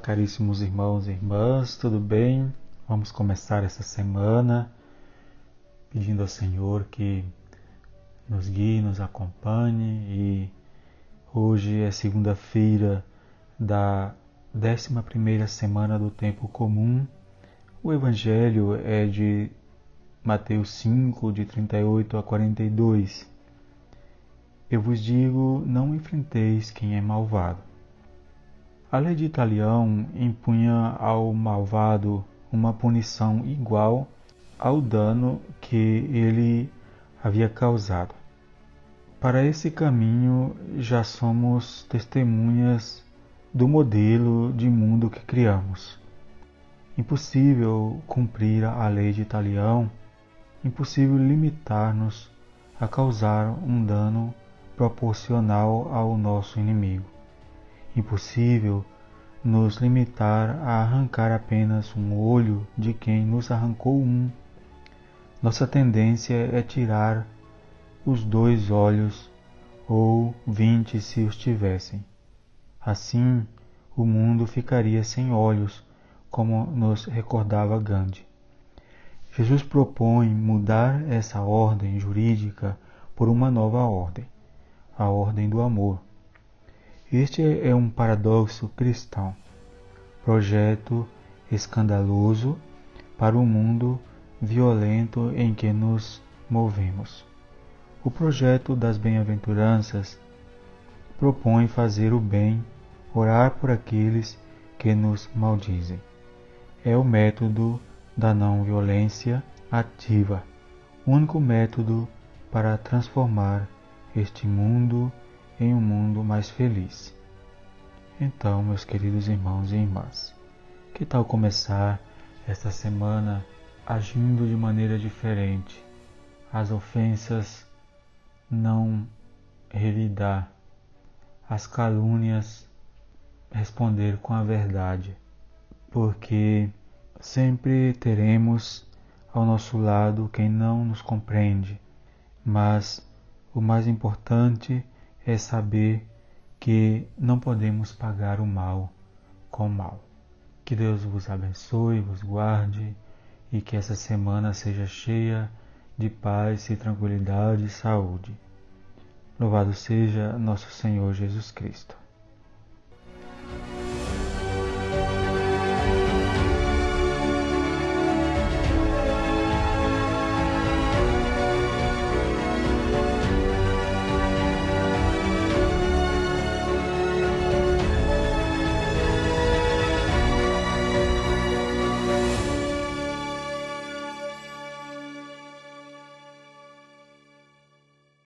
caríssimos irmãos e irmãs, tudo bem? Vamos começar essa semana pedindo ao Senhor que nos guie, nos acompanhe e hoje é segunda-feira da 11 primeira semana do tempo comum. O evangelho é de Mateus 5, de 38 a 42. Eu vos digo, não enfrenteis quem é malvado a lei de Italião impunha ao malvado uma punição igual ao dano que ele havia causado. Para esse caminho já somos testemunhas do modelo de mundo que criamos. Impossível cumprir a lei de Italião, impossível limitar-nos a causar um dano proporcional ao nosso inimigo impossível nos limitar a arrancar apenas um olho de quem nos arrancou um. Nossa tendência é tirar os dois olhos, ou vinte se os tivessem. Assim, o mundo ficaria sem olhos, como nos recordava Gandhi. Jesus propõe mudar essa ordem jurídica por uma nova ordem, a ordem do amor este é um paradoxo cristão, projeto escandaloso para o mundo violento em que nos movemos. O projeto das bem-aventuranças propõe fazer o bem, orar por aqueles que nos maldizem. É o método da não violência ativa, único método para transformar este mundo em um mundo mais feliz. Então, meus queridos irmãos e irmãs, que tal começar esta semana agindo de maneira diferente? As ofensas não revidar, as calúnias responder com a verdade, porque sempre teremos ao nosso lado quem não nos compreende, mas o mais importante é saber que não podemos pagar o mal com o mal. Que Deus vos abençoe, vos guarde e que essa semana seja cheia de paz e tranquilidade e saúde. Louvado seja nosso Senhor Jesus Cristo.